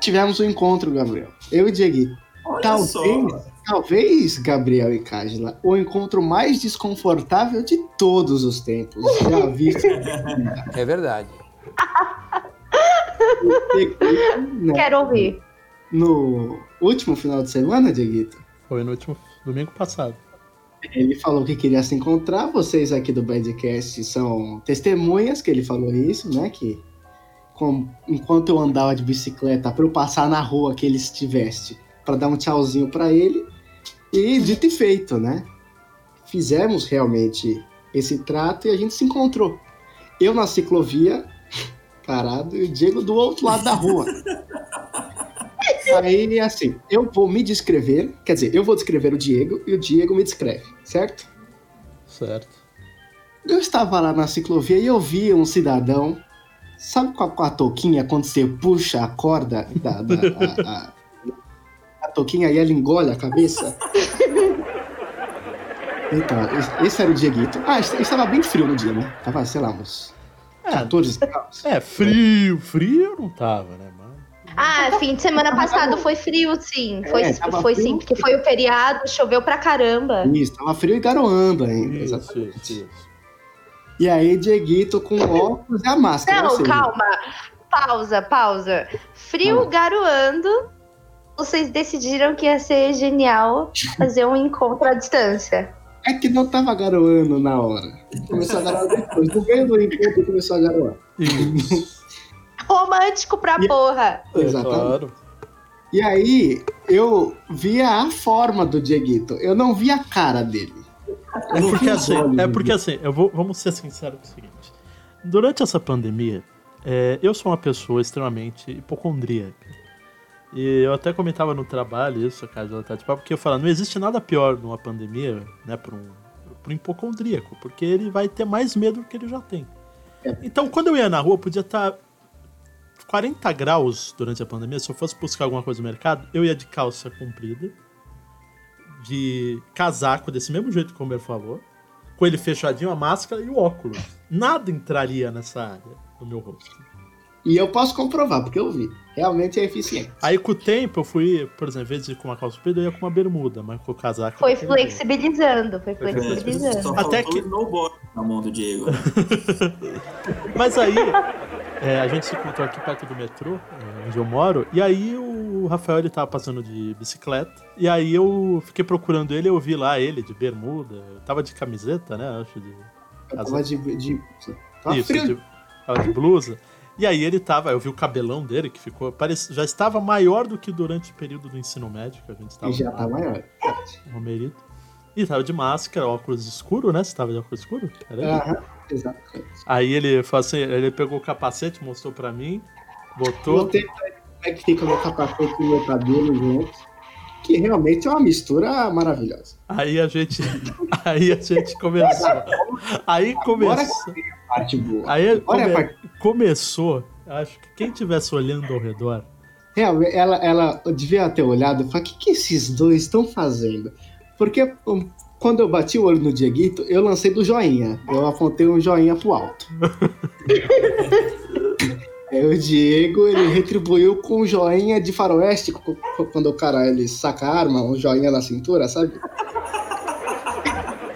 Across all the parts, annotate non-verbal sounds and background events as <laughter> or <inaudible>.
tivemos um encontro, Gabriel. Eu e Diego. Talvez, só. talvez, Gabriel e Cágila, o encontro mais desconfortável de todos os tempos. Já vi. é verdade. <laughs> Quero ouvir. No último final de semana, Dieguito? Foi no último domingo passado. Ele falou que queria se encontrar. Vocês aqui do Badcast são testemunhas que ele falou isso, né? Que com, enquanto eu andava de bicicleta para eu passar na rua que ele estivesse, para dar um tchauzinho para ele. E dito e feito, né? Fizemos realmente esse trato e a gente se encontrou. Eu na ciclovia, <laughs> parado, e o Diego do outro lado da rua. <laughs> Aí, assim, eu vou me descrever, quer dizer, eu vou descrever o Diego e o Diego me descreve, certo? Certo. Eu estava lá na ciclovia e eu vi um cidadão, sabe com a, com a touquinha, quando você puxa a corda da, da a, a, a touquinha e ela engole a cabeça? Então, esse era o Dieguito. Ah, estava bem frio no dia, né? Tava, sei lá, uns é, 14 graus. É, frio, frio não tava, né? Ah, fim de semana passado foi frio, sim. Foi, é, foi frio. sim, porque foi o feriado, choveu pra caramba. Isso, tava frio e garoando ainda. Isso, exatamente. Isso, isso. E aí, Dieguito com óculos e a máscara. Não, calma. Pausa, pausa. Frio ah. garoando. Vocês decidiram que ia ser genial fazer um encontro à distância. É que não tava garoando na hora. Começou a garoar depois. No meio do encontro começou a garoar. Romântico pra e... porra. É, Exatamente. Claro. E aí, eu via a forma do Dieguito, eu não via a cara dele. É porque assim, é porque assim, eu vou, vamos ser sinceros com o seguinte. Durante essa pandemia, é, eu sou uma pessoa extremamente hipocondríaca. E eu até comentava no trabalho isso, cara, tá, tipo, porque eu falo, não existe nada pior numa pandemia, né, para um, pra um hipocondríaco, porque ele vai ter mais medo do que ele já tem. É. Então, quando eu ia na rua, podia estar tá 40 graus durante a pandemia, se eu fosse buscar alguma coisa no mercado, eu ia de calça comprida, de casaco, desse mesmo jeito como por favor, com ele fechadinho, a máscara e o óculos. Nada entraria nessa área do meu rosto. E eu posso comprovar, porque eu vi. Realmente é eficiente. Aí com o tempo eu fui, por exemplo, em vez de ir com uma calça comprida, eu ia com uma bermuda, mas com o casaco. Foi flexibilizando, foi flexibilizando. Até que. na mão do Diego. <laughs> mas aí, é, a gente se encontrou aqui perto do metrô, é, onde eu moro, e aí o Rafael ele tava passando de bicicleta, e aí eu fiquei procurando ele, eu vi lá ele de bermuda, tava de camiseta, né? Acho de. tava de, de... Tava Isso, frio. De, tava de blusa. E aí ele tava, eu vi o cabelão dele que ficou, parece, já estava maior do que durante o período do ensino médio que a gente estava. E já tá maior. Romerito. E tava de máscara, óculos escuro, né? Você tava de óculos escuro? Aham. Aí ele assim, ele pegou o capacete, mostrou pra mim, botou. Botei como é que fica meu capacete e o meu cabelo juntos. Que realmente é uma mistura maravilhosa. Aí a gente. <laughs> Aí a gente começou. Aí começou. boa. Aí come, é parte... começou. Acho que quem estivesse olhando ao redor. Realmente, ela, ela devia ter olhado e falado: o que, que esses dois estão fazendo? Porque um, quando eu bati o olho no Dieguito, eu lancei do joinha. Eu apontei um joinha pro alto. <laughs> Aí o Diego, ele retribuiu com um joinha de faroeste, quando o cara ele saca a arma, um joinha na cintura, sabe? <laughs>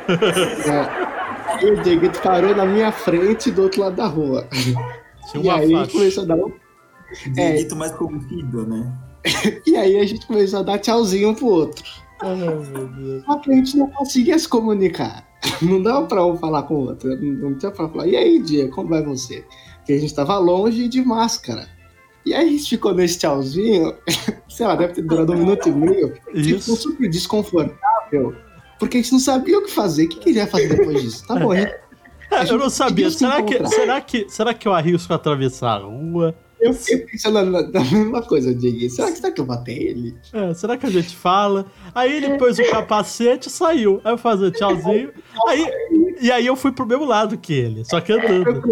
é. Aí o Diego parou na minha frente do outro lado da rua. Tinha e aí faixa. começou a dar um... Dieguito é. mais conhecido, né? <laughs> e aí a gente começou a dar tchauzinho um pro outro. Só que a gente não conseguia se comunicar. <laughs> Não dava pra um falar com o outro. Não tinha pra falar, e aí, Dia, como vai você? Porque a gente tava longe de máscara. E aí a gente ficou nesse tchauzinho, <laughs> sei lá, deve ter durado um minuto e meio. Isso. Ficou super desconfortável, porque a gente não sabia o que fazer. O que, que ele ia fazer depois disso? Tá bom, é, <laughs> Eu não sabia. Será que, será, que, será que eu arrisco atravessar a rua? Eu fiquei pensando na, na mesma coisa, Diego. Será que, será que eu matei ele? É, será que a gente fala? Aí ele pôs o capacete e saiu. Aí eu fazia tchauzinho. Aí, e aí eu fui pro mesmo lado que ele, só que andando.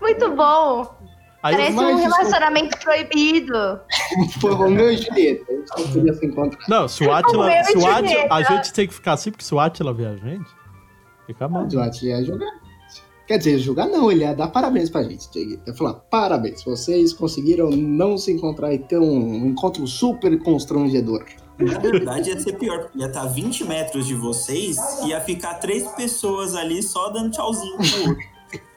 Muito bom. Aí Parece um relacionamento proibido. Foi Romeu e Julieta. A gente não podia se encontrar. Não, se o Atila. Se o Atila a gente tem que ficar assim, porque se o Atila vê a gente, fica mal. O Atila ia jogar. Quer dizer, julgar não, ele ia dar parabéns pra gente, Diego. Ele ia falar, parabéns, vocês conseguiram não se encontrar e ter um encontro super constrangedor. Na verdade, ia ser pior, porque ia estar 20 metros de vocês e ia ficar três pessoas ali só dando tchauzinho pro outro.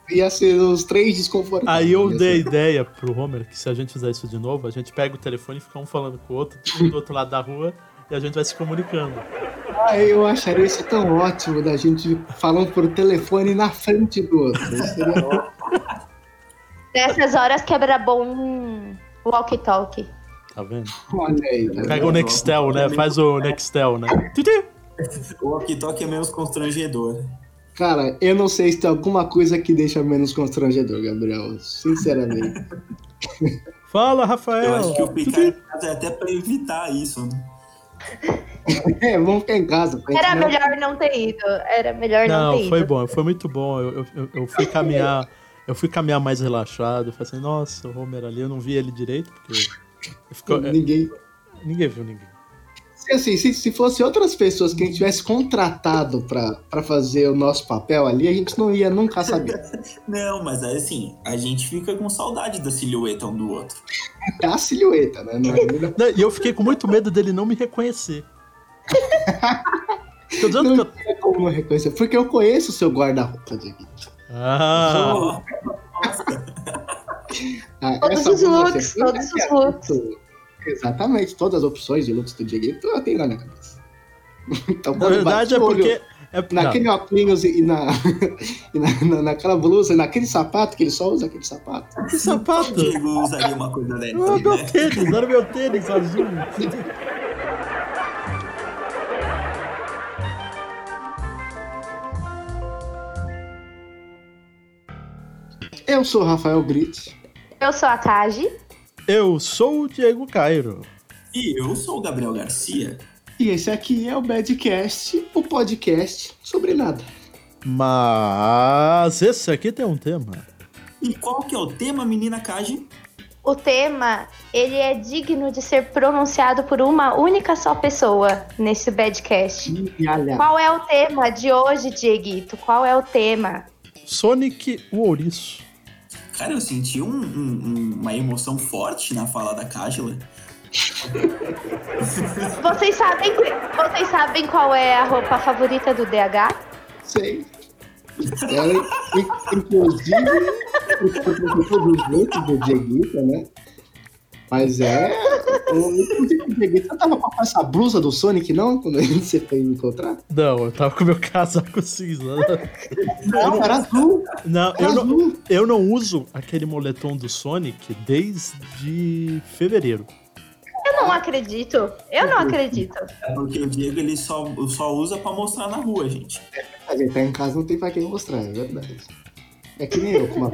Ia ser os três desconfortáveis. Aí eu dei a ideia pro Homer que se a gente fizer isso de novo, a gente pega o telefone e fica um falando com o outro, do outro lado da rua, e a gente vai se comunicando. Ah, eu acharia isso tão ótimo da gente falando por telefone na frente do outro. Isso seria <laughs> ótimo. Nessas horas quebra bom um walkie-talkie. Tá vendo? Olha aí. né? Pega o Nextel, né? Faz o Nextel, né? O walkie-talkie é menos constrangedor. Cara, eu não sei se tem alguma coisa que deixa menos constrangedor, Gabriel. Sinceramente. Fala, Eu Rafael! acho que o casa é até pra evitar isso, né? É, <laughs> vamos ficar em casa. Era não- melhor não ter ido. Era melhor não, ter Não, ido. foi bom, foi muito bom. Eu, eu, eu fui caminhar, eu fui caminhar mais relaxado. Falei assim, nossa, o Homer ali, eu não vi ele direito, porque <laughs> ficou- é, Ninguém. ninguém viu ninguém. Se, assim, se, se fosse outras pessoas que a gente tivesse contratado pra, pra fazer o nosso papel ali, a gente não ia nunca saber. <laughs> Não, mas assim, a gente fica com saudade da silhueta um do outro. É a silhueta, né? Não é- <laughs> Não, E eu fiquei com muito medo dele não me reconhecer. <laughs> Tô dizendo que eu... Não como não reconhecer, porque eu conheço o seu guarda-roupa, Dieguito. Ah, Ah, Todos os looks, todos os é looks. Exatamente, todas as opções de looks do Dieguito eu tenho na minha cabeça. <laughs> Então, na verdade é porque... É, não, Naquele óculos e na, <laughs> e na, na- naquela blusa, naquele sapato, que ele só usa aquele sapato. que sapato! O Diego usaria uma coisa dessa, meu né? tênis, era meu tênis azul. Eu sou o Rafael Brits. Eu sou a Kaji. Eu sou o Diego Cairo. E eu sou o Gabriel Garcia. E esse aqui é o Badcast, o podcast sobre nada. Mas esse aqui tem um tema. E qual que é o tema, menina Kaji? O tema, ele é digno de ser pronunciado por uma única só pessoa nesse badcast. Olha, Qual é o tema de hoje, Dieguito? Qual é o tema? Sonic o Ouriço. Cara, eu senti um- um- um- uma emoção forte na fala da Kájila. Vocês sabem, vocês sabem qual é a roupa favorita do DH? sei. Ela, in- inclusive, o professor dos looks do Dieguita, né? Mas é. Inclusive, o Dieguita tava com essa blusa do Sonic, não? Quando <laughs> se foi encontrar? Não, eu tava com meu casaco cinza. Não, era azul. Não, Era eu não, azul. eu não uso aquele moletom do Sonic desde fevereiro. Eu não acredito. Eu não acredito. É porque o Diego ele só, só usa pra mostrar na rua, gente. A gente tá em casa, não tem pra quem mostrar, é verdade. É que nem eu com uma.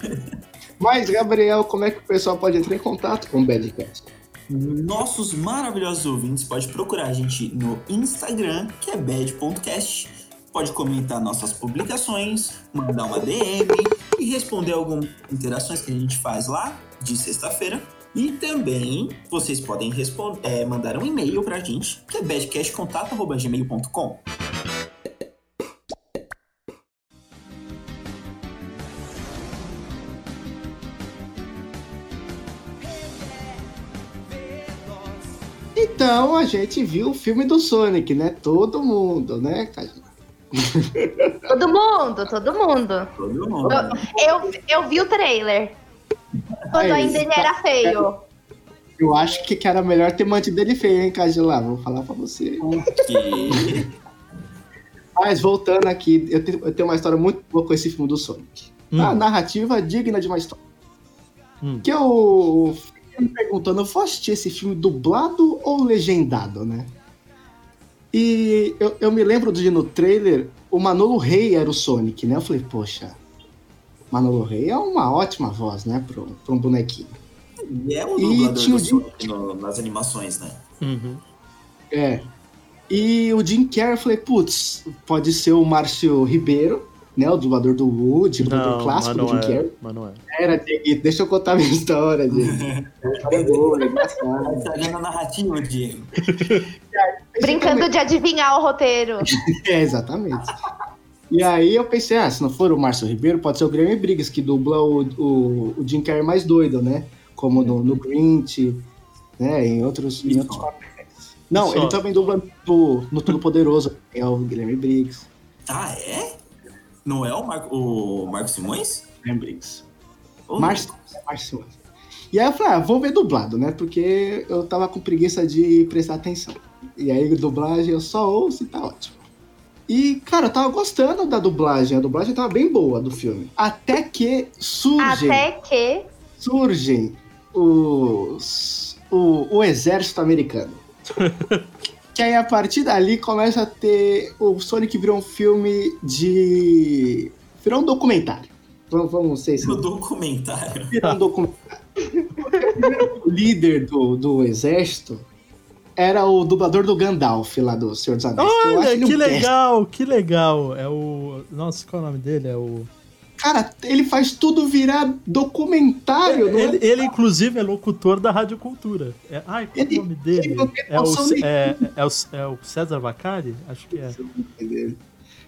<laughs> Mas, Gabriel, como é que o pessoal pode entrar em contato com o Badcast? Nossos maravilhosos ouvintes pode procurar a gente no Instagram, que é bad.cast. Pode comentar nossas publicações, mandar uma DM e responder algumas interações que a gente faz lá de sexta-feira. E também vocês podem é, mandar um e-mail pra gente, que é badcastcontato.gmail.com. Então, a gente viu o filme do Sonic, né? Todo mundo, né, Caju? Todo mundo, todo mundo. Todo mundo. Eu, eu vi o trailer. Quando É ainda ele era feio. Eu acho que, que era melhor ter mantido ele feio, hein, Cajulá? Vou falar pra você. Mas voltando aqui, eu tenho, eu tenho uma história muito boa com esse filme do Sonic. Hum. A narrativa é digna de uma história. Hum. Que eu fiquei me perguntando, eu vou assistir esse filme dublado ou legendado, né? E eu, eu me lembro de no trailer, o Manolo Rey era o Sonic, né? Eu falei, poxa, Manolo Rey é uma ótima voz, né? Pra um- bonequinho. E é o E dublador tinha do o Sonic no- nas animações, né? Uhum. É. E o Jim Carrey, eu falei, putz, pode ser o Márcio Ribeiro, né? O dublador do Woody, o dublador Não, clássico do Jim é. Carrey. Mas não é. Era, Diego, deixa eu contar minha história, Diego. A <laughs> história é boa, é engraçada. Tá vendo a narrativa, Diego? <laughs> Brincando de adivinhar o roteiro. <laughs> É, exatamente. E aí eu pensei, ah, se não for o Márcio Ribeiro, pode ser o Guilherme Briggs, que dubla o, o, o Jim Carrey mais doido, né? Como no, no Grinch, né? Em outros, em outros papéis. Não, ele também dubla no, no Todo Poderoso, é o Guilherme Briggs. Ah, é? Não é o Marco, o Marco Simões? Guilherme Briggs. Márcio, Márcio. E aí eu falei, ah, vou ver dublado, né? Porque eu tava com preguiça de prestar atenção. E aí, dublagem eu só ouço e tá ótimo. E, cara, eu tava gostando da dublagem. A dublagem tava bem boa do filme. Até que surgem, Até que. surgem os, o, o exército americano. <laughs> que aí, a partir dali, começa a ter... O Sonic virou um filme de... Virou um documentário. Vamos, vamos ser No documentário. virar um documentário. <laughs> o líder do, do exército era o dublador do Gandalf lá do Senhor dos Anéis. que Olha, um que péssimo. legal, que legal. É o. Nossa, qual é o nome dele? É o. Cara, ele faz tudo virar documentário, é? Ele, ele, inclusive, é locutor da Rádio Cultura. É... Ai, qual é Ele- o nome dele? É o, nenhuma. é, é, o, é o César Vacari? Acho que é.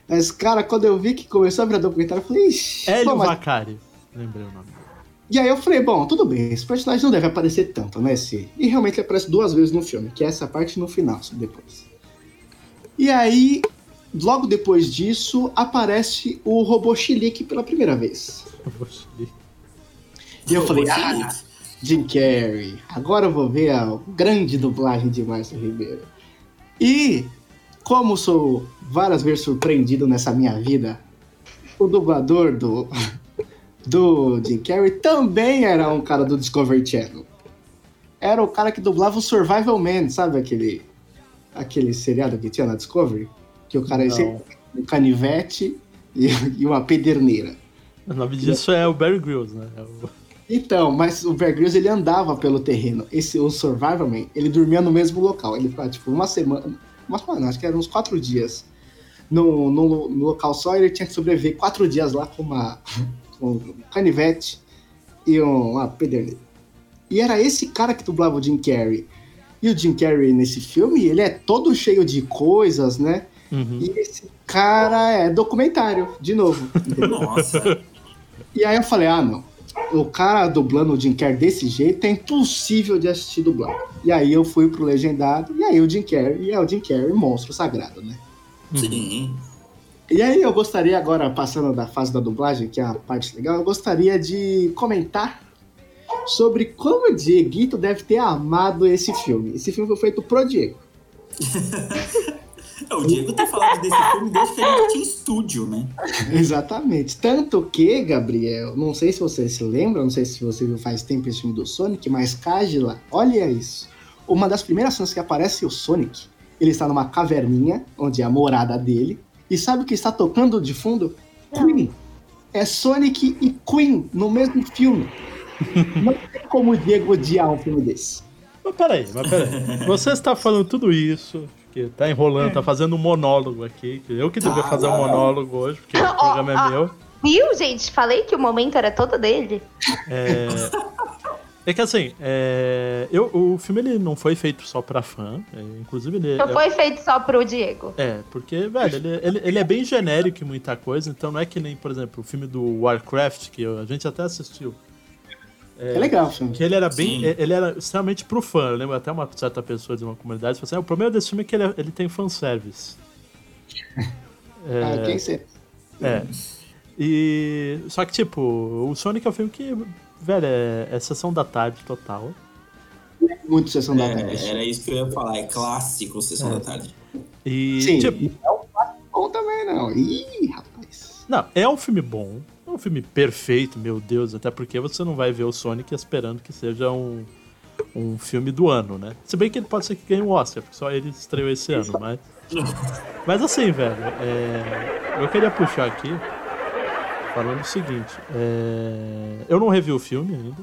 Mas, cara, quando eu vi que começou a virar documentário, eu falei, ixi. Hélio pô, mas- Vacari. Lembrei o nome. dele. E aí eu falei, bom, tudo bem, esse personagem não deve aparecer tanto, né? Se... E realmente ele aparece duas vezes no filme, que é essa parte no final, depois. E aí, logo depois disso, aparece o robô Chilique pela primeira vez. Poxa, E eu falei, Robô ah, Chilique. Jim Carrey. Agora eu vou ver a grande dublagem de Márcio Ribeiro. E, como sou várias vezes surpreendido nessa minha vida, o dublador do, <laughs> do Jim Carrey também era um cara do Discovery Channel. Era o cara que dublava o Survival Man, sabe aquele, aquele seriado que tinha na Discovery? Que o cara é sempre um canivete e, <laughs> e uma pederneira. O nome disso é o Barry Grylls, né? É o- Então, mas o Bear Grylls, ele andava pelo terreno. Esse, o Survival Man, ele dormia no mesmo local. Ele ficava, tipo, uma semana... Uma semana, acho que eram uns quatro dias. No, no, no local só, ele tinha que sobreviver quatro dias lá com uma... <laughs> Com um canivete e um- uma pederneira. E era esse cara que dublava o Jim Carrey. E o Jim Carrey, nesse filme, ele é todo cheio de coisas, né? Uhum. E esse cara é documentário, de novo. Nossa. E aí eu falei, ah, não. O cara dublando o Jim Carrey desse jeito é impossível de assistir dublado. E aí eu fui pro Legendado, e aí o Jim Carrey, e é o Jim Carrey, monstro sagrado, né? Sim. E aí eu gostaria agora, passando da fase da dublagem, que é a parte legal, eu gostaria de comentar sobre como o Dieguito deve ter amado esse filme. Esse filme foi feito pro Diego. <laughs> É, O Diego tem falado desse filme desde que a gente tinha estúdio, né? <laughs> Exatamente. Tanto que, Gabriel, não sei se você se lembra, não sei se você viu faz tempo esse filme do Sonic, mas Cágila, olha isso. Uma das primeiras cenas que aparece o Sonic, ele está numa caverninha, onde é a morada dele, e sabe o que está tocando de fundo? Queen. É Sonic e Queen no mesmo filme. <laughs> não tem como o Diego odiar um filme desse. Mas peraí, mas peraí. <laughs> Você está falando tudo isso, que tá enrolando, tá fazendo um monólogo aqui. que Eu que devia fazer um monólogo hoje, porque o programa é meu. Viu, gente? Falei que o momento era todo dele. É, é que assim, é, eu, o filme ele não foi feito só pra fã, é, inclusive ele Não é, foi feito só pro Diego. é, porque, velho, ele, ele, ele é bem genérico em muita coisa, então não é que nem, por exemplo, o filme do Warcraft, que a gente até assistiu. É, legal o filme. Que ele era bem. Sim. Ele era extremamente pro fã. Eu lembro até uma certa pessoa de uma comunidade falou assim: "Ah, o problema desse filme é que ele, é- ele tem fanservice. <laughs> É, Ah, quem sei? é. E. Só que, tipo, o Sonic é um filme que, velho, é, é sessão da tarde total. Muito Sessão da É, Tarde. era isso que eu ia falar, é clássico Sessão É. da Tarde. E. Sim, tipo, não é bom também, não. Ih, rapaz. não, é um filme bom. É um filme perfeito, meu Deus. Até porque você não vai ver o Sonic esperando que seja um. Um filme do ano, né? Se bem que ele pode ser que ganhe um Oscar, porque só ele estreou esse ano, mas. Mas assim, velho, é, eu queria puxar aqui falando o seguinte: é, eu não revi o filme ainda.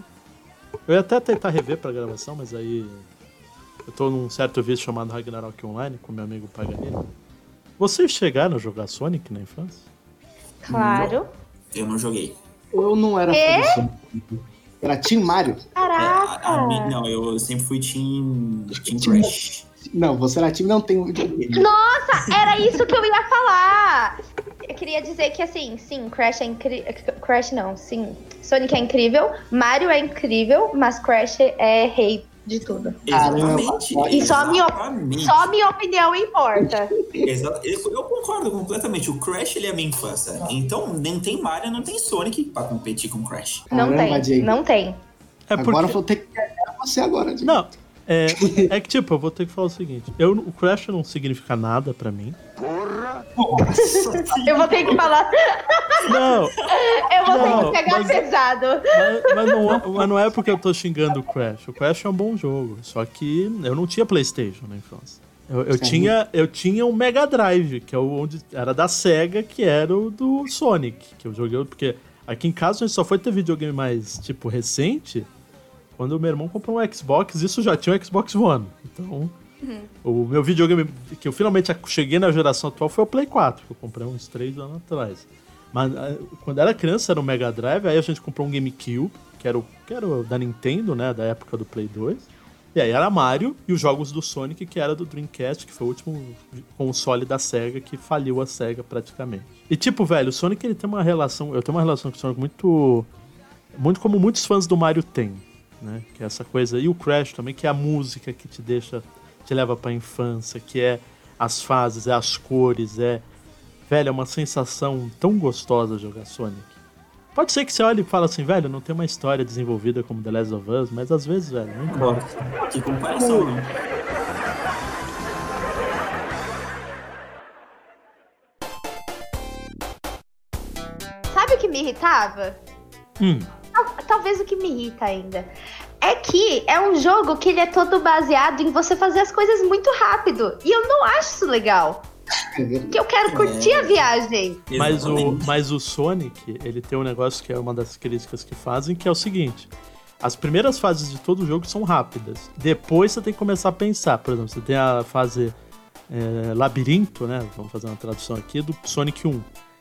Eu ia até tentar rever pra gravação, mas aí eu tô num certo vídeo chamado Ragnarok Online com meu amigo Paganini. Vocês chegaram a jogar Sonic na infância? Claro. Eu não joguei. Eu não era fã do Sonic. Era Team Mario. É, a- Caraca. a mim- não, eu sempre fui Team, team Crash. Não, você era time não tem videogame. Nossa, era isso que eu ia falar. queria dizer que assim, sim, Crash é incrível. Crash não, sim. Sonic é incrível, Mario é incrível, mas Crash é rei de tudo. Exatamente. E só a minha, exatamente. só a minha opinião importa. Exa- Eu, eu concordo completamente. O Crash ele é minha infância. Então, nem tem Mario, não tem Sonic pra competir com o Crash. Não Caramba, tem, não tem. É porque... Agora eu vou ter que você agora. Não, é, é que tipo, eu vou ter que falar o seguinte. Eu, o Crash não significa nada pra mim. Eu vou ter que falar. Não, Eu vou Não, ter que pegar mas- pesado. mas, mas não, é- mas não é porque eu tô xingando o Crash. O Crash é um bom jogo. Só que eu não tinha Playstation na infância. Eu, eu tinha, eu tinha um Mega Drive, que é o onde era da SEGA, que era o do Sonic, que eu joguei, porque aqui em casa a gente só foi ter videogame mais, tipo, recente, quando o meu irmão comprou um Xbox, isso já tinha um Xbox One. Então, o meu videogame que eu finalmente cheguei na geração atual foi o Play 4, que eu comprei uns 3 anos atrás. Mas ah, quando era criança era o Mega Drive, aí a gente comprou um GameCube, que era o, que era o da Nintendo, né, da época do Play 2. E aí era Mario e os jogos do Sonic, que era do Dreamcast, que foi o último console da SEGA que faliu a SEGA praticamente. E tipo, velho, o Sonic ele tem uma relação, eu tenho uma relação com o Sonic muito muito como muitos fãs do Mario têm, né? Que é essa coisa e o Crash também, que é a música que te deixa te leva pra infância, que é as fases, é as cores, é velho, é uma sensação tão gostosa jogar Sonic. Pode ser que você olhe e fale assim, velho, não tem uma história desenvolvida como The Last of Us, mas às vezes, velho, não importa. Que comparação, né? Sabe o que me irritava? Hum, Tal- Talvez o que me irrita ainda. É que é um jogo que ele é todo baseado em você fazer as coisas muito rápido. E eu não acho isso legal. É. Porque eu quero curtir a viagem. Mas o, mas o Sonic, ele tem um negócio que é uma das críticas que fazem, que é o seguinte: as primeiras fases de todo jogo são rápidas. Depois você tem que começar a pensar. Por exemplo, você tem a fase é, labirinto, né? Vamos fazer uma tradução aqui do Sonic 1,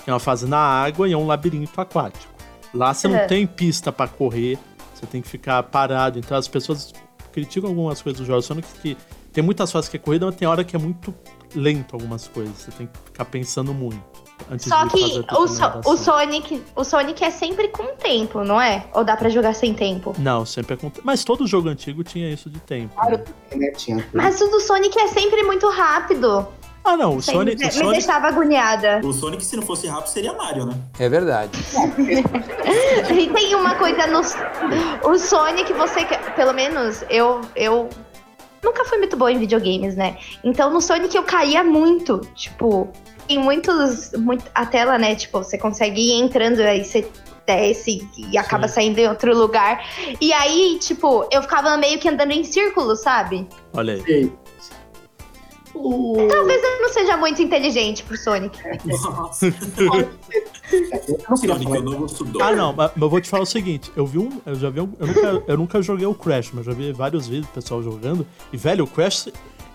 que é uma fase na água e é um labirinto aquático. Lá você não Uhum. tem pista pra correr, você tem que ficar parado. Então as pessoas criticam algumas coisas do jogo Sonic que tem muitas fases que é corrida, mas tem hora que é muito lento algumas coisas. Você tem que ficar pensando muito. Antes Só de que o, So- o Sonic, o Sonic é sempre com tempo, não é? Ou dá pra jogar sem tempo? Não, sempre acontece. Mas todo jogo antigo tinha isso de tempo. né? Né, tinha tudo. Mas o do Sonic é sempre muito rápido. Ah, não, o Sonic. me O Sonic deixava agoniada. O Sonic, se não fosse rápido, seria Mario, né? É verdade. E tem uma coisa no. O Sonic, você. Pelo menos eu. eu nunca fui muito boa em videogames, né? Então no Sonic eu caía muito. Tipo, em muitos. Muito, a tela, né? Tipo, você consegue ir entrando, aí você desce e acaba Sim. saindo em outro lugar. E aí, tipo, eu ficava meio que andando em círculo, sabe? Olha aí. Talvez eu não seja muito inteligente pro Sonic. Nossa, Eu não Sonic é falar o novo Sudor. Ah, não, mas mas eu vou te falar o seguinte: eu vi um. Eu já vi um. Eu nunca, eu nunca joguei o Crash, mas já vi vários vídeos do pessoal jogando. E, velho, o Crash.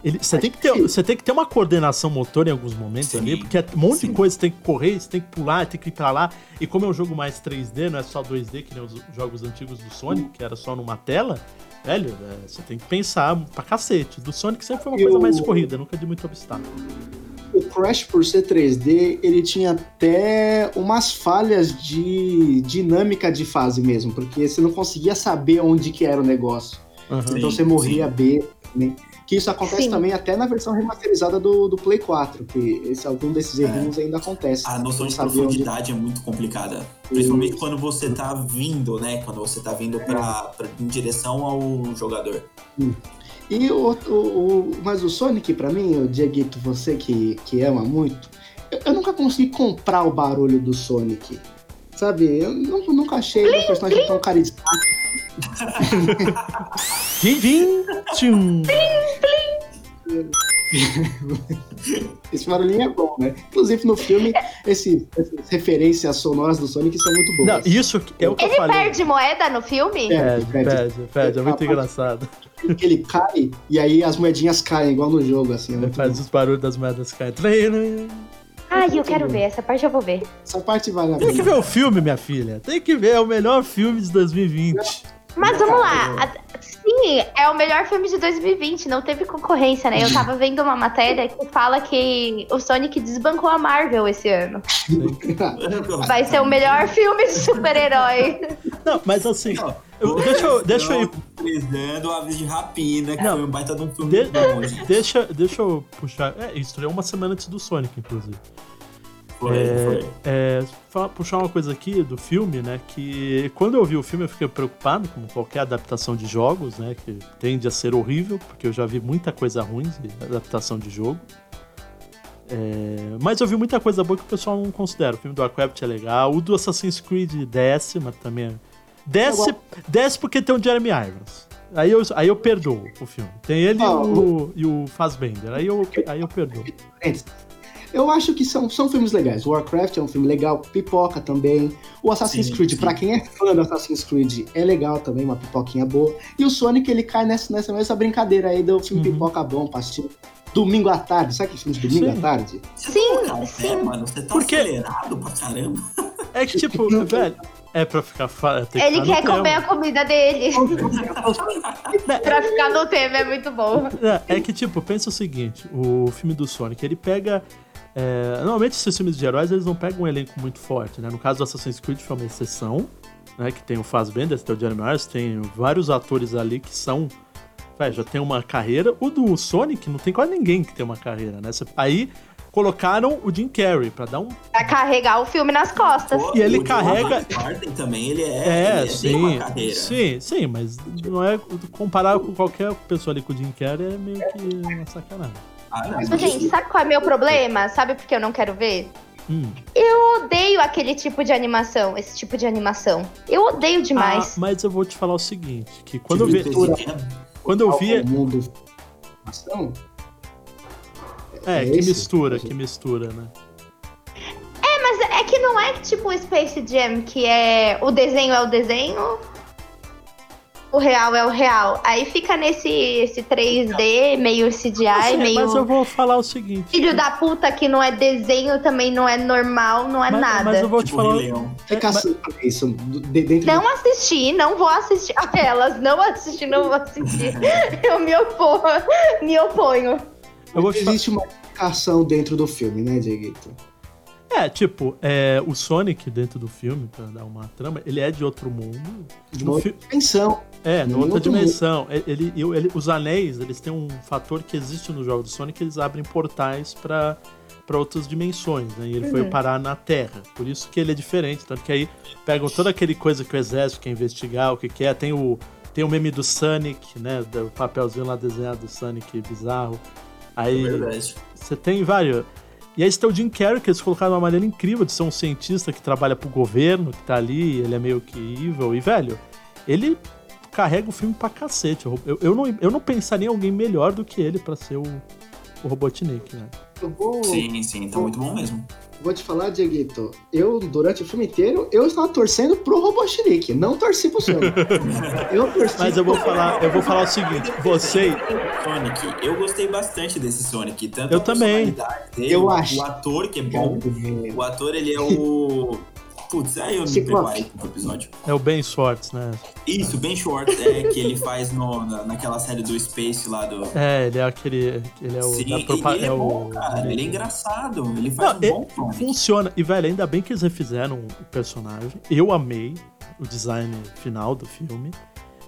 Ele, você, tem que ter, você tem que ter uma coordenação motor em alguns momentos Sim, ali, porque é um monte sim. de coisa, você tem que correr, você tem que pular, tem que ir pra lá. E como é um jogo mais 3D, não é só 2D, que nem os jogos antigos do Sonic, que era só numa tela, velho, é, você tem que pensar pra cacete. Do Sonic sempre foi uma E coisa o- mais corrida, nunca de muito obstáculo. O Crash, por ser 3D, ele tinha até umas falhas de dinâmica de fase mesmo, porque você não conseguia saber onde que era o negócio. Sim, então você morria B, né? Que isso acontece Sim. também até na versão remasterizada do, do Play 4, que esse, algum desses errinhos ainda acontece. A noção de sabia onde- profundidade é muito complicada. Principalmente quando você tá vindo, né? Quando você tá vindo pra, pra- em direção ao jogador. E o, o, o- mas o Sonic, pra mim, o Dieguito, você que, que ama muito, eu, eu nunca consegui comprar o barulho do Sonic. Sabe? Eu nu- nunca achei o personagem tão carismático. Vim, vim, tchum. <laughs> Esse barulhinho é bom, né? Inclusive no filme, esse, essas referências sonoras do Sonic são muito boas. Não, isso é o que eu Ele falei. perde moeda no filme? É. Perde, perde, perde, é muito Ah, engraçado. Ele cai e aí as moedinhas caem, igual no jogo, assim. é Ele faz bom. os barulhos das moedas caindo. Ai, eu quero ver. Essa parte eu vou ver. Essa parte vale a Tem que pena. ver o filme, minha filha. Tem que ver, é o melhor filme de 2020. Mas vamos lá. Sim, é o melhor filme de 2020, não teve concorrência, né? Eu tava vendo uma matéria que fala que o Sonic desbancou a Marvel esse ano. Vai ser o melhor filme de super-herói. Não, mas assim. Eu, deixa eu. Deixa eu ir. Aves de Rapina, que Não, foi um baita de um filme de- bom. Deixa, deixa eu puxar. É, estreou uma semana antes do Sonic, inclusive. Foi, é, foi. é, fa- puxar uma coisa aqui do filme, né? Que quando eu vi o filme eu fiquei preocupado, como qualquer adaptação de jogos, né? Que tende a ser horrível, porque eu já vi muita coisa ruim de adaptação de jogo. É, mas eu vi muita coisa boa que o pessoal não considera. O filme do Warcraft é legal, o do Assassin's Creed desce, mas também. é- Desce, desce porque tem o Jeremy Irons. Aí eu, aí eu perdoo o filme. Tem ele e Ah, o, e o Fassbender. Aí eu, aí eu perdoo. Eu acho que são, são filmes legais. Warcraft é um filme legal, Pipoca também. O Assassin's Sim, Creed, pra quem é fã do Assassin's Creed, é legal também, uma pipoquinha boa. E o Sonic, ele cai nessa, nessa mesma brincadeira aí do filme Uhum. Pipoca bom, pra assistir domingo à tarde. Sabe que filme de domingo Sim. à tarde? Sim, Cara, sim. Mano, você tá Porque- acelerado pra caramba. É que, tipo, <laughs> velho, é pra ficar. fa- tem que Ele quer tema. comer a comida dele. <laughs> pra ficar no tema, é muito bom. É, é que, tipo, pensa o seguinte: o filme do Sonic, ele pega. É, normalmente esses filmes de heróis eles não pegam um elenco muito forte, né? No caso do Assassin's Creed foi uma exceção, né? Que tem o Fassbender, tem o Jeremy Irons, tem vários atores ali que são. Véi, já tem uma carreira. O do Sonic não tem quase ninguém que tem uma carreira, né? Aí colocaram o Jim Carrey pra dar um. Pra carregar o filme nas costas. E ele carrega- Martin também, ele é. É, ele tem sim. uma carreira. Sim, sim, mas não é. Comparar com qualquer pessoa ali com o Jim Carrey é meio que uma sacanagem. Ah, não, gente, sabe qual é o meu problema? Sabe por que eu não quero ver? Hum. Eu odeio aquele tipo de animação, esse tipo de animação. Eu odeio demais. Ah, mas eu vou te falar o seguinte, que quando eu tipo, vi, quando eu vi, mundo. Ação? é, é que esse? mistura, que mistura, né? Mas é que não é tipo o Space Jam, que é o desenho é o desenho, o real é o real. Aí fica nesse esse 3D, meio CGI, Assim, meio. Mas eu vou falar o seguinte, Filho da puta que não é desenho, também não é normal, não é mas, nada. mas eu vou te Tipo, falar. É caçando isso. de- dentro Não assisti, não vou assistir. Elas <laughs> não assisti, não vou assistir. Eu me oponho, me oponho. eu vou te Existe uma explicação dentro do filme, né, Dieguito? É, tipo, é, o Sonic dentro do filme, pra dar uma trama, ele é de outro mundo, De uma fi- outra dimensão. é, numa outra dimensão, ele, ele- eu- ele- os anéis, eles têm um fator que existe no jogo do Sonic, eles abrem portais pra para outras dimensões, né? E ele foi Uhum. parar na Terra. Por isso que ele é diferente, tanto que aí pegam toda aquele coisa que o exército quer investigar, o que que é, tem o tem o meme do Sonic, né, do papelzinho lá desenhado do Sonic bizarro. Aí É você tem vários. E aí tem o Jim Carrey, que eles colocaram uma maneira incrível de ser um cientista que trabalha pro governo, que tá ali, ele é meio que evil. E, velho, ele carrega o filme pra cacete. Eu, eu, eu não, eu não pensaria em alguém melhor do que ele pra ser o, o Robotnik, né? Eu vou, Sim, sim, tá muito bom mesmo. vou te falar, Dieguito. Eu, durante o filme inteiro, eu estava torcendo pro Robotnik. Não torci pro Sonic. <laughs> eu torci Mas eu vou falar, eu vou falar o seguinte, você. Sonic, eu gostei bastante desse Sonic. Tanto Eu a também. personalidade Dele, Eu o acho. ator que é bom. O ator, ele é o. Putz, aí eu me Ciclope. preparei pro episódio. É o Ben Schwartz, né? Isso, Ben Schwartz, é, que ele faz no, na, naquela série do Space lá do. É, ele é aquele. Ele é o. Sim, ele, propa- ele é, é bom, o- cara. Ele é engraçado. Ele faz Não, um ele- bom. Funciona. E, velho, ainda bem que eles refizeram o personagem. Eu amei o design final do filme.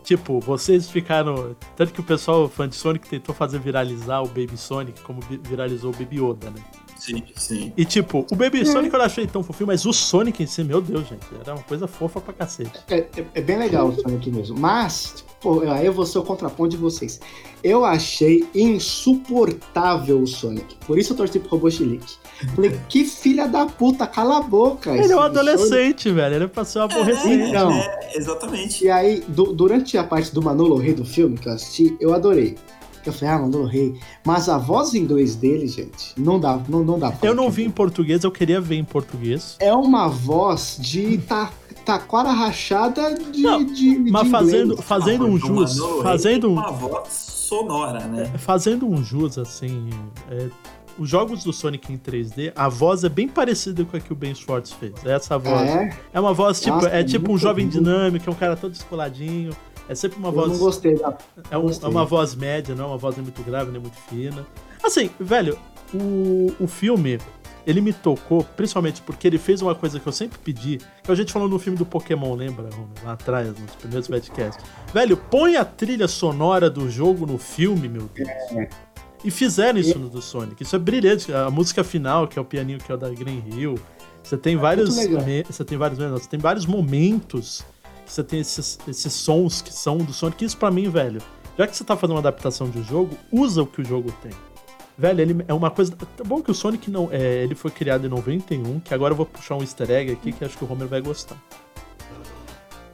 Tipo, vocês ficaram. Tanto que o pessoal fã de Sonic tentou fazer viralizar o Baby Sonic como vi- viralizou o Baby Yoda, né? Sim, sim. E tipo, o Baby Sonic eu não achei tão fofinho, mas o Sonic em si, meu Deus, gente, era uma coisa fofa pra cacete. É, é- é bem legal o Sonic mesmo. Mas, pô, aí eu vou ser o contraponto de vocês. Eu achei insuportável o Sonic. Por isso eu torci pro Robotnik. Falei, <laughs> que filha da puta, cala a boca. Ele é um Sonic. adolescente, velho. Ele pra ser um aborrecente. Então. É, exatamente. E aí, du- durante a parte do Manolo Rey do filme que eu assisti, eu adorei. Eu falei, ah, Manolo Rey. Mas a voz em inglês dele, gente, não dá, não, não dá pra Eu não vi em português, eu queria ver em português. É uma voz de ta, taquara rachada de, Não, de, de Mas inglês. fazendo, fazendo um O jus, fazendo um, uma voz sonora, né? fazendo um jus, assim, é, os jogos do Sonic em 3D, a voz é bem parecida com a que o Ben Schwartz fez. Essa voz. É, É uma voz tipo, Nossa, é tipo um jovem bom. dinâmico, é um cara todo descoladinho. É sempre uma Eu voz. não gostei da. É, um- gostei. é uma voz média, não é uma voz nem muito grave, nem muito fina. Assim, velho, o, o filme, ele me tocou, principalmente porque ele fez uma coisa que eu sempre pedi, que a gente falou no filme do Pokémon, lembra? Lá atrás, nos primeiros podcasts. Velho, põe a trilha sonora do jogo no filme, meu Deus. E fizeram isso no do Sonic. Isso é brilhante. A música final, que é o pianinho que é o da Green Hill. Você tem vários. legal. me- Você tem vários. não, Você tem vários momentos você tem esses, esses sons que são do Sonic. Isso pra mim, velho. Já que você tá fazendo uma adaptação de um jogo, usa o que o jogo tem. Velho, ele é uma coisa. Tá bom que o Sonic não. É, ele foi criado em 91, que agora eu vou puxar um easter egg aqui que acho que o Homer vai gostar.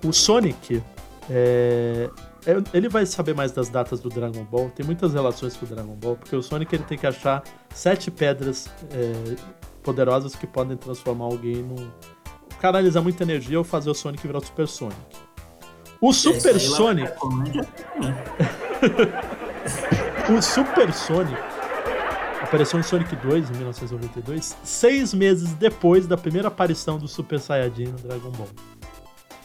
O Sonic. é, é, ele vai saber mais das datas do Dragon Ball. Tem muitas relações com o Dragon Ball, porque o Sonic ele tem que achar sete pedras é, poderosas que podem transformar alguém num. Canalizar muita energia ou fazer o Sonic virar o Super Sonic. O Super Sonic. <laughs> O Super Sonic apareceu em Sonic 2 em 1992, seis meses depois da primeira aparição do Super Saiyajin no Dragon Ball.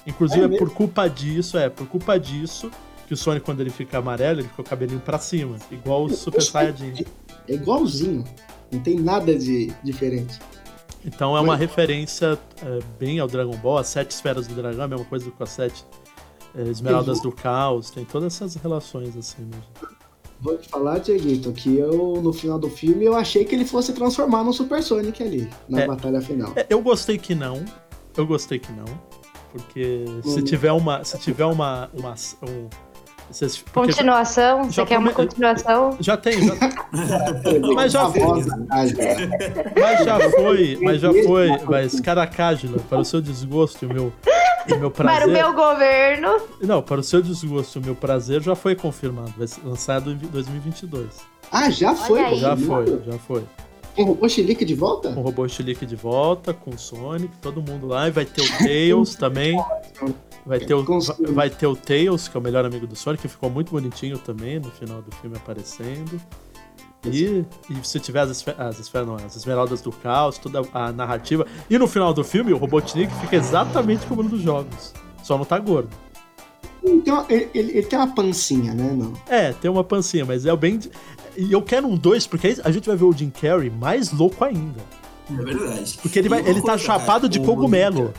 Inclusive, É é, por culpa disso, é, por culpa disso, que o Sonic, quando ele fica amarelo, ele fica o cabelinho pra cima, igual o Super Saiyajin. É igualzinho. Não tem nada de diferente. Então é uma referência é, bem ao Dragon Ball, as sete esferas do dragão, a mesma coisa com as sete é, esmeraldas do caos, tem todas essas relações assim mesmo. Vou te falar, Dieguito, que eu, no final do filme, eu achei que ele fosse transformar no Super Sonic ali, na É. batalha final. É, eu gostei que não. Eu gostei que não. Porque se Hum. tiver uma. Se tiver uma. uma um, vocês- porque já, Continuação? Você já quer uma continuação? já tem, já, <laughs> Mas já A voz da Nádia. mas já foi, mas já foi, mas Caracágila, para o seu desgosto e o meu, e o meu prazer. Para o meu governo. Não, para o seu desgosto e o meu prazer já foi confirmado. Vai ser lançado em 2022. Ah, já foi? Já foi, já foi. Com o robô Chilique de volta? Com o robô Chilique de volta, com o Sonic, todo mundo lá. E vai ter o Tails também. Vai ter, o, vai, ter o Tails, que é o melhor amigo do Sonic, que ficou muito bonitinho também no final do filme aparecendo. E, e se tiver as, as esferas, não, as esmeraldas do caos, toda a narrativa. E no final do filme, o Robotnik fica exatamente como no dos jogos. Só não tá gordo. Então, ele, ele- ele tem uma pancinha, né? Não. É, tem uma pancinha, mas é o bem. E eu quero um 2, porque a gente vai ver o Jim Carrey mais louco ainda. É verdade. Porque ele, vai, ele tá coisa, chapado cara, de cogumelo.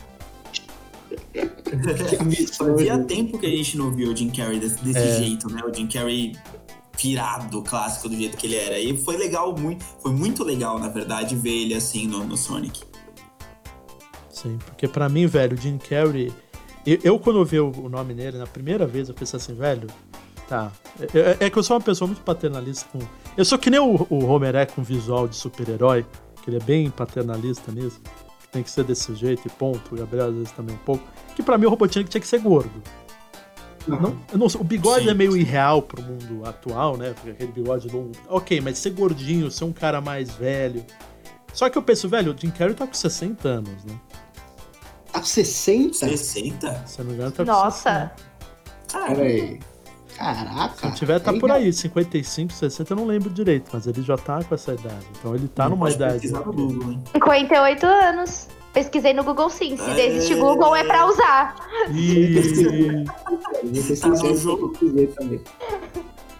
Fazia tempo que a gente não viu o Jim Carrey desse, desse É. jeito, né? O Jim Carrey virado, clássico do jeito que ele era. E foi legal, muito, foi muito legal, na verdade, ver ele assim no, no Sonic. Sim, porque pra mim, velho, o Jim Carrey. Eu, eu, quando eu vi o o nome nele na primeira vez, eu pensei assim, velho. Tá. É, é- é que eu sou uma pessoa muito paternalista com. Eu sou que nem o, o Homer é com visual de super-herói, que ele é bem paternalista nisso. Que tem que ser desse jeito e ponto. O Gabriel às vezes também um pouco. Que pra mim o Robotnik tinha que ser gordo. Não, eu não sei, o bigode Sim, é meio sim. irreal pro mundo atual, né? Porque aquele bigode longo. Ok, mas ser gordinho, ser um cara mais velho. Só que eu penso, velho, o Jim Carrey tá com 60 anos, né? Tá com 60? 60? Se eu não me engano, tá com Nossa. 60. Cara, Pera aí. Caraca. Se não tiver, tá Aí, por aí, 55, 60, eu não lembro direito, mas ele já tá com essa idade. Então ele tá não numa idade. pesquisar no Google, hein? 58 anos. Pesquisei no Google sim. Se É. existe Google é pra usar. E... Eu vou ter Tá no 60 jogo. pra ver também.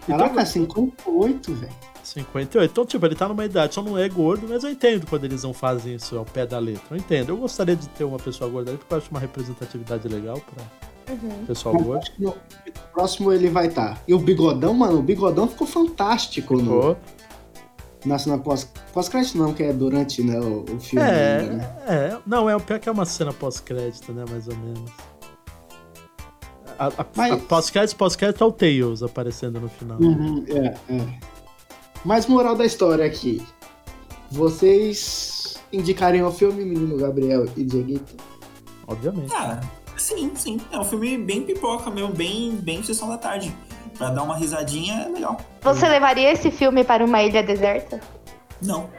Caraca, 58, velho. 58. Então, tipo, ele tá numa idade, só não é gordo, mas eu entendo quando eles não fazem isso ao pé da letra. Eu entendo. Eu gostaria de ter uma pessoa gorda ali, porque eu acho uma representatividade legal pra Uhum. pessoal que no próximo ele vai estar. E o bigodão, mano, o bigodão ficou fantástico no, Ficou. na cena pós- pós-crédito, não, que é durante né, o, o filme. É, ainda, né? é. Não, é o pior que é uma cena pós-crédito, né? Mais ou menos. A, a, Mas- a pós-crédito, pós-crédito é o Tails aparecendo no final. Uhum, é, é. Mas moral da história aqui. Vocês indicariam o filme, menino Gabriel e Dieguito? Obviamente. Ah, sim, sim. É um filme bem pipoca mesmo, bem, bem sessão da tarde. Pra dar uma risadinha é legal. Você levaria esse filme para uma ilha deserta? Não.